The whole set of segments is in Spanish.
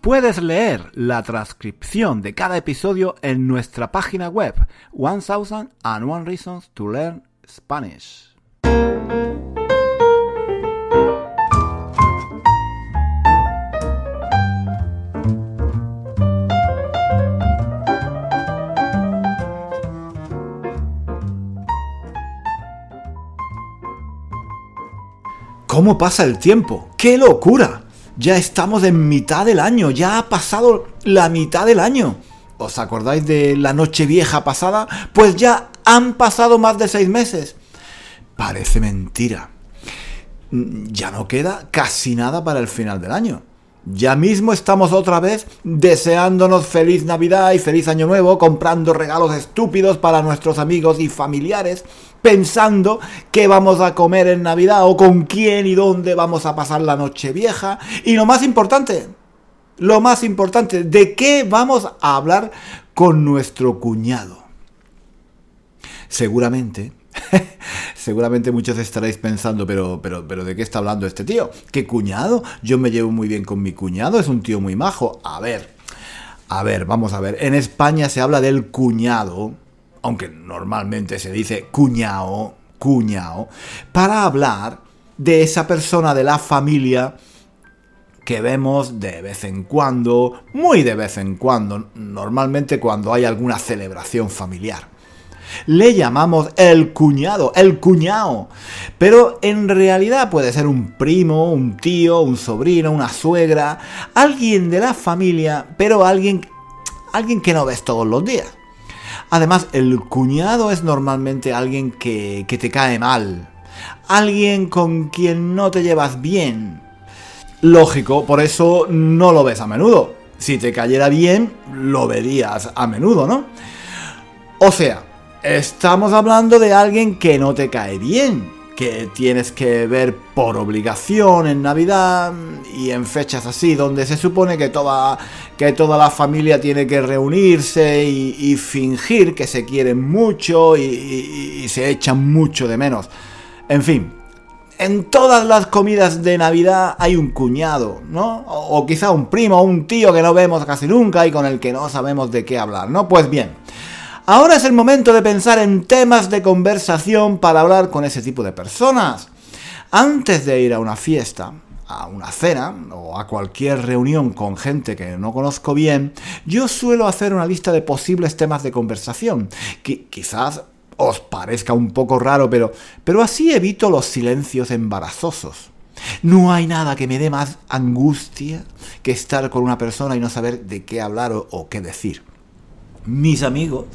Puedes leer la transcripción de cada episodio en nuestra página web 1001 Reasons to Learn Spanish. ¿Cómo pasa el tiempo? ¡Qué locura! Ya estamos en mitad del año, ya ha pasado la mitad del año. ¿Os acordáis de la noche vieja pasada? Pues ya han pasado más de seis meses. Parece mentira. Ya no queda casi nada para el final del año. Ya mismo estamos otra vez deseándonos feliz Navidad y feliz Año Nuevo, comprando regalos estúpidos para nuestros amigos y familiares, pensando qué vamos a comer en Navidad o con quién y dónde vamos a pasar la noche vieja. Y lo más importante, lo más importante, ¿de qué vamos a hablar con nuestro cuñado? Seguramente Seguramente muchos estaréis pensando, pero, pero, pero ¿de qué está hablando este tío? ¿Qué cuñado? Yo me llevo muy bien con mi cuñado, es un tío muy majo. A ver, a ver, vamos a ver. En España se habla del cuñado, aunque normalmente se dice cuñado, cuñado, para hablar de esa persona de la familia que vemos de vez en cuando, muy de vez en cuando, normalmente cuando hay alguna celebración familiar le llamamos el cuñado, el cuñado. Pero en realidad puede ser un primo, un tío, un sobrino, una suegra, alguien de la familia, pero alguien, alguien que no ves todos los días. Además, el cuñado es normalmente alguien que, que te cae mal, alguien con quien no te llevas bien. Lógico, por eso no lo ves a menudo. Si te cayera bien, lo verías a menudo, ¿no? O sea, Estamos hablando de alguien que no te cae bien, que tienes que ver por obligación en Navidad y en fechas así, donde se supone que toda, que toda la familia tiene que reunirse y, fingir que se quieren mucho y, se echan mucho de menos. En fin, en todas las comidas de Navidad hay un cuñado, ¿no? O, quizá un primo o un tío que no vemos casi nunca y con el que no sabemos de qué hablar, ¿no? Pues bien. Ahora es el momento de pensar en temas de conversación para hablar con ese tipo de personas. Antes de ir a una fiesta, a una cena o a cualquier reunión con gente que no conozco bien, yo suelo hacer una lista de posibles temas de conversación. Que quizás os parezca un poco raro, pero, pero así evito los silencios embarazosos. No hay nada que me dé más angustia que estar con una persona y no saber de qué hablar o qué decir mis amigos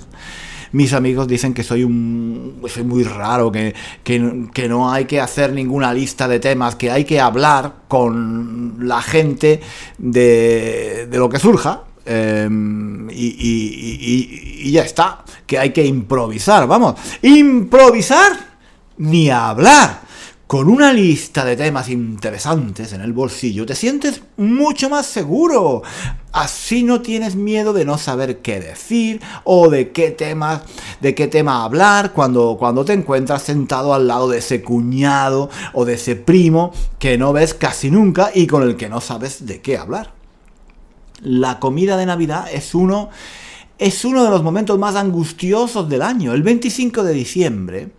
mis amigos dicen que soy un soy muy raro, que, que, no hay que hacer ninguna lista de temas, que hay que hablar con la gente de, de lo que surja. Em, y ya está, que hay que improvisar, vamos, improvisar ni hablar con una lista de temas interesantes en el bolsillo, te sientes mucho más seguro. Así no tienes miedo de no saber qué decir o de qué tema, de qué tema hablar cuando, cuando te encuentras sentado al lado de ese cuñado o de ese primo que no ves casi nunca y con el que no sabes de qué hablar. La comida de Navidad es uno es uno de los momentos más angustiosos del año. El 25 de diciembre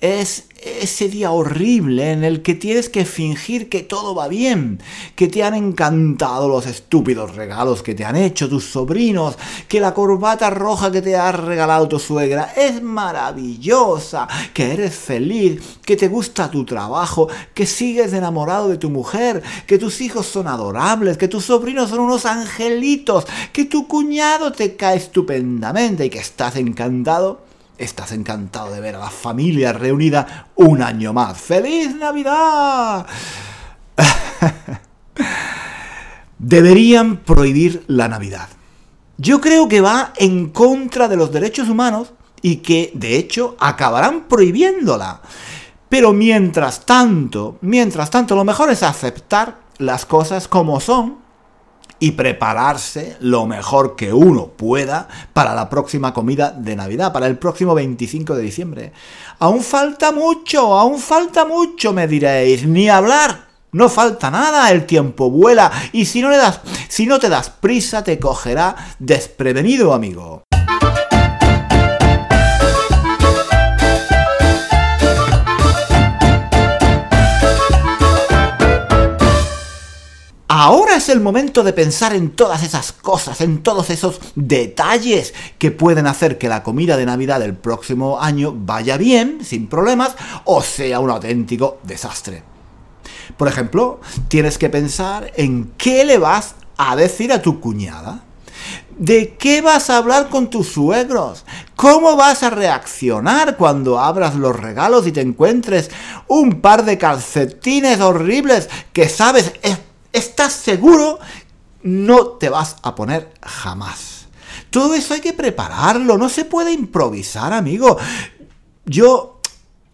es ese día horrible en el que tienes que fingir que todo va bien, que te han encantado los estúpidos regalos que te han hecho tus sobrinos, que la corbata roja que te ha regalado tu suegra es maravillosa, que eres feliz, que te gusta tu trabajo, que sigues enamorado de tu mujer, que tus hijos son adorables, que tus sobrinos son unos angelitos, que tu cuñado te cae estupendamente y que estás encantado estás encantado de ver a la familia reunida un año más. ¡Feliz Navidad! Deberían prohibir la Navidad. yo creo que va en contra de los derechos humanos y que, de hecho, acabarán prohibiéndola. Pero mientras tanto, mientras tanto, lo mejor es aceptar las cosas como son y prepararse lo mejor que uno pueda para la próxima comida de Navidad, para el próximo 25 de diciembre. Aún falta mucho, aún falta mucho, me diréis, ni hablar. No falta nada, el tiempo vuela y si no le das, si no te das prisa te cogerá desprevenido, amigo. Ahora es el momento de pensar en todas esas cosas, en todos esos detalles que pueden hacer que la comida de Navidad del próximo año vaya bien, sin problemas, o sea un auténtico desastre. Por ejemplo, tienes que pensar en qué le vas a decir a tu cuñada. ¿De qué vas a hablar con tus suegros? ¿Cómo vas a reaccionar cuando abras los regalos y te encuentres un par de calcetines horribles que sabes estás seguro, no te vas a poner jamás. Todo eso hay que prepararlo, no se puede improvisar, amigo. Yo,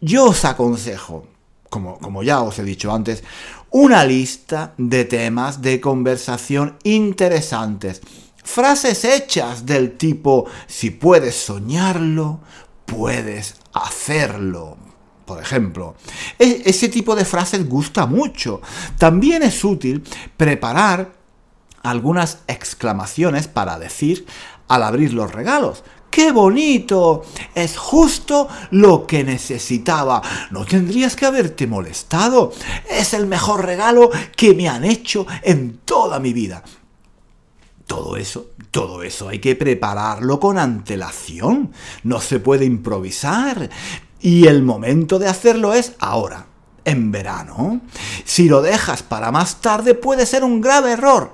yo os aconsejo, como, como ya os he dicho antes, una lista de temas de conversación interesantes. Frases hechas del tipo, si puedes soñarlo, puedes hacerlo por ejemplo. E, ese tipo de frases gusta mucho. También es útil preparar algunas exclamaciones para decir al abrir los regalos. ¡Qué bonito! Es justo lo que necesitaba. No tendrías que haberte molestado. Es el mejor regalo que me han hecho en toda mi vida. Todo eso, todo eso hay que prepararlo con antelación. No se puede improvisar. Y el momento de hacerlo es ahora, en verano. Si lo dejas para más tarde puede ser un grave error.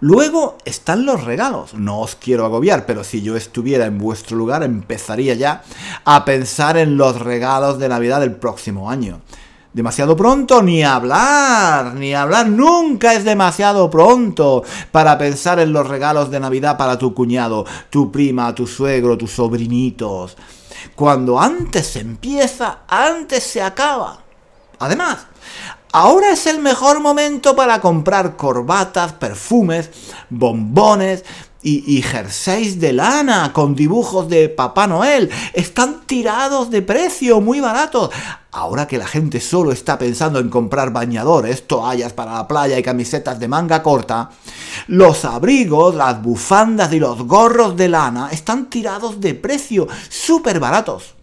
Luego están los regalos. No os quiero agobiar, pero si yo estuviera en vuestro lugar empezaría ya a pensar en los regalos de Navidad del próximo año. Demasiado pronto, ni hablar, ni hablar, nunca es demasiado pronto para pensar en los regalos de Navidad para tu cuñado, tu prima, tu suegro, tus sobrinitos. Cuando antes se empieza, antes se acaba. Además, ahora es el mejor momento para comprar corbatas, perfumes, bombones, y, jerseys de lana con dibujos de Papá Noel. Están tirados de precio, muy baratos. Ahora que la gente solo está pensando en comprar bañadores, toallas para la playa y camisetas de manga corta, los abrigos, las bufandas y los gorros de lana están tirados de precio, súper baratos.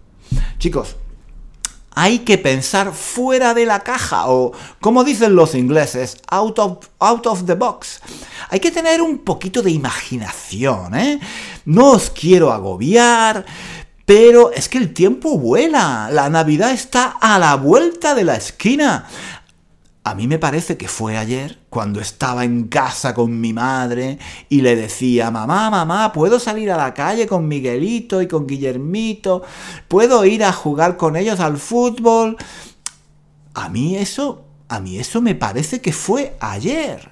Chicos, hay que pensar fuera de la caja o, como dicen los ingleses, out of, out of the box. Hay que tener un poquito de imaginación, ¿eh? No os quiero agobiar, pero es que el tiempo vuela. La Navidad está a la vuelta de la esquina. A mí me parece que fue ayer cuando estaba en casa con mi madre y le decía, mamá, mamá, ¿puedo salir a la calle con Miguelito y con Guillermito? ¿Puedo ir a jugar con ellos al fútbol? A mí eso, a mí eso me parece que fue ayer.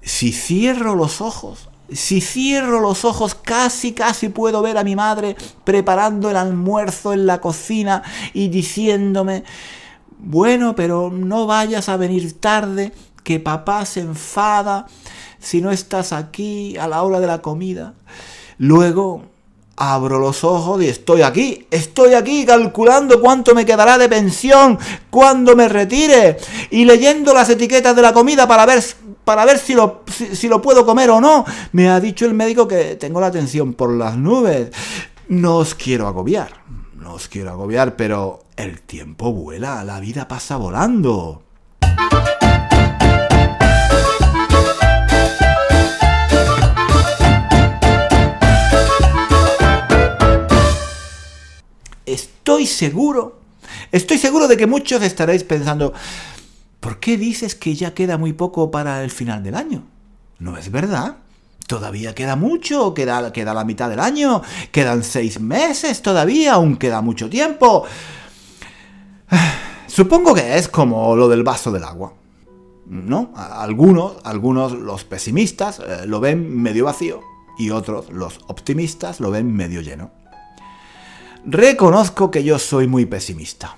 Si cierro los ojos, si cierro los ojos, casi, casi puedo ver a mi madre preparando el almuerzo en la cocina y diciéndome, bueno, pero no vayas a venir tarde, que papá se enfada si no estás aquí a la hora de la comida. Luego abro los ojos y estoy aquí, estoy aquí calculando cuánto me quedará de pensión cuando me retire y leyendo las etiquetas de la comida para ver, para ver si, lo, si lo puedo comer o no. Me ha dicho el médico que tengo la tensión por las nubes. No os quiero agobiar, no os quiero agobiar, pero el tiempo vuela, la vida pasa volando. Estoy seguro, estoy seguro de que muchos estaréis pensando, ¿por qué dices que ya queda muy poco para el final del año? ¿No es verdad? Todavía queda mucho, queda, queda la mitad del año, quedan seis meses todavía, aún queda mucho tiempo. Supongo que es como lo del vaso del agua. ¿no? Algunos, algunos los pesimistas eh, lo ven medio vacío y otros, los optimistas, lo ven medio lleno. Reconozco que yo soy muy pesimista.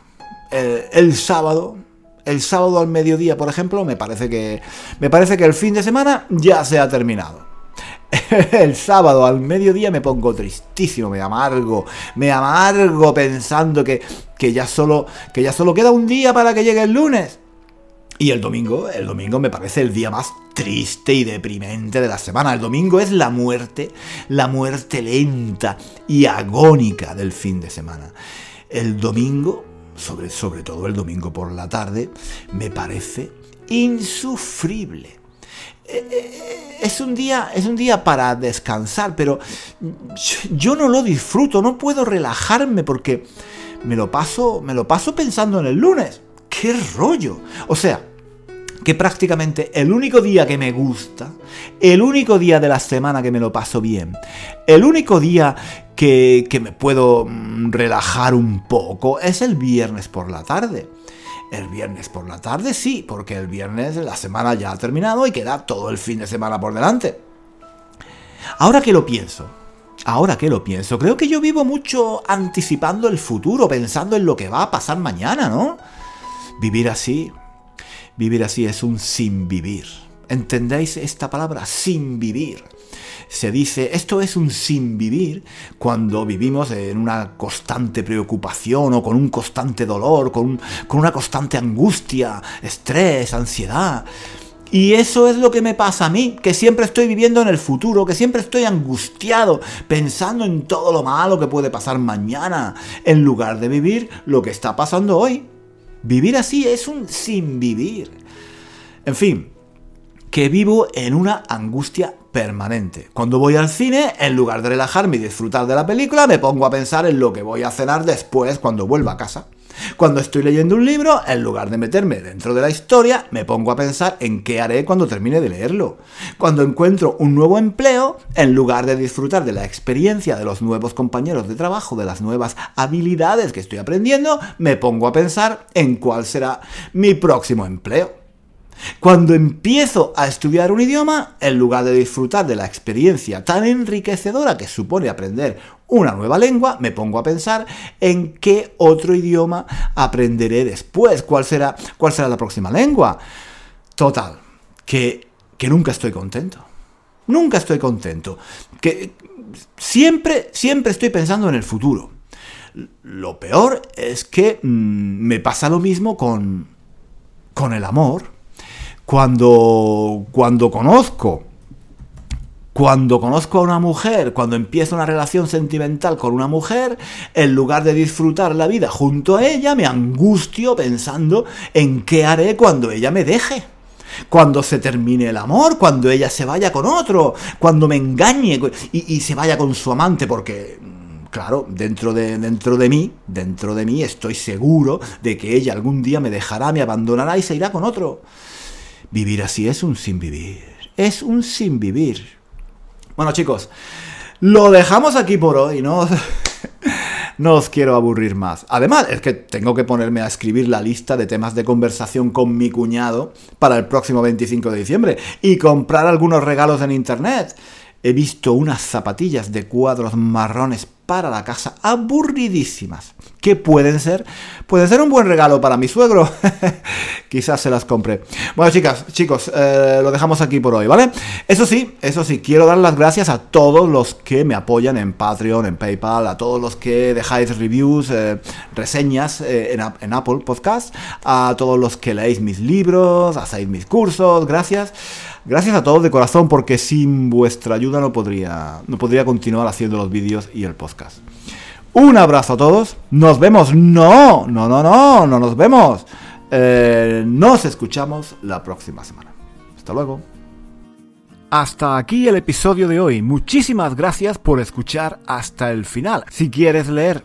el sábado, el sábado al mediodía, por ejemplo, me parece que me parece que el fin de semana ya se ha terminado. El sábado al mediodía me pongo tristísimo, me amargo, me amargo pensando que, que, ya solo, que ya solo queda un día para que llegue el lunes. Y el domingo, el domingo me parece el día más triste y deprimente de la semana. El domingo es la muerte, la muerte lenta y agónica del fin de semana. El domingo, sobre, sobre todo el domingo por la tarde, me parece insufrible. Eh, eh, es un día, es un día para descansar, pero yo no lo disfruto, no puedo relajarme porque me lo paso, me lo paso pensando en el lunes. ¡Qué rollo! O sea, que prácticamente el único día que me gusta, el único día de la semana que me lo paso bien, el único día que, me puedo mm, relajar un poco es el viernes por la tarde. El viernes por la tarde sí, porque el viernes la semana ya ha terminado y queda todo el fin de semana por delante. Ahora que lo pienso, ahora que lo pienso, creo que yo vivo mucho anticipando el futuro, pensando en lo que va a pasar mañana, ¿no? Vivir así, Vivir así es un sin vivir. ¿Entendéis esta palabra? Sin vivir. Se dice, esto es un sin vivir cuando vivimos en una constante preocupación o con un constante dolor, con, con una constante angustia, estrés, ansiedad. Y eso es lo que me pasa a mí, que siempre estoy viviendo en el futuro, que siempre estoy angustiado, pensando en todo lo malo que puede pasar mañana, en lugar de vivir lo que está pasando hoy. Vivir así es un sin vivir. En fin, que vivo en una angustia permanente. Cuando voy al cine, en lugar de relajarme y disfrutar de la película, me pongo a pensar en lo que voy a cenar después cuando vuelva a casa. Cuando estoy leyendo un libro, en lugar de meterme dentro de la historia, me pongo a pensar en qué haré cuando termine de leerlo. Cuando encuentro un nuevo empleo, en lugar de disfrutar de la experiencia de los nuevos compañeros de trabajo, de las nuevas habilidades que estoy aprendiendo, me pongo a pensar en cuál será mi próximo empleo. Cuando empiezo a estudiar un idioma, en lugar de disfrutar de la experiencia tan enriquecedora que supone aprender una nueva lengua, me pongo a pensar en qué otro idioma aprenderé después, cuál será, cuál será la próxima lengua. Total, que, que nunca estoy contento. Nunca estoy contento. Que siempre, siempre estoy pensando en el futuro. Lo peor es que mm, me pasa lo mismo con, con el amor cuando, cuando conozco, cuando conozco a una mujer, cuando empiezo una relación sentimental con una mujer, en lugar de disfrutar la vida junto a ella, me angustio pensando en qué haré cuando ella me deje. Cuando se termine el amor, cuando ella se vaya con otro, cuando me engañe y, se vaya con su amante, porque claro, dentro de, dentro de mí, dentro de mí estoy seguro de que ella algún día me dejará, me abandonará y se irá con otro. Vivir así es un sin vivir. Es un sin vivir. Bueno chicos, lo dejamos aquí por hoy, ¿no? no os quiero aburrir más. Además, es que tengo que ponerme a escribir la lista de temas de conversación con mi cuñado para el próximo 25 de diciembre y comprar algunos regalos en internet. He visto unas zapatillas de cuadros marrones para la casa aburridísimas. ¿Qué pueden ser? Pueden ser un buen regalo para mi suegro. Quizás se las compre. Bueno, chicas, chicos, eh, lo dejamos aquí por hoy, ¿vale? Eso sí, eso sí, quiero dar las gracias a todos los que me apoyan en Patreon, en PayPal, a todos los que dejáis reviews, eh, reseñas eh, en, en Apple Podcast, a todos los que leéis mis libros, hacéis mis cursos, gracias. Gracias a todos de corazón porque sin vuestra ayuda no podría, no podría continuar haciendo los vídeos y el podcast. Un abrazo a todos. Nos vemos. No, no, no, no, no nos vemos. Eh, nos escuchamos la próxima semana. Hasta luego. Hasta aquí el episodio de hoy. Muchísimas gracias por escuchar hasta el final. Si quieres leer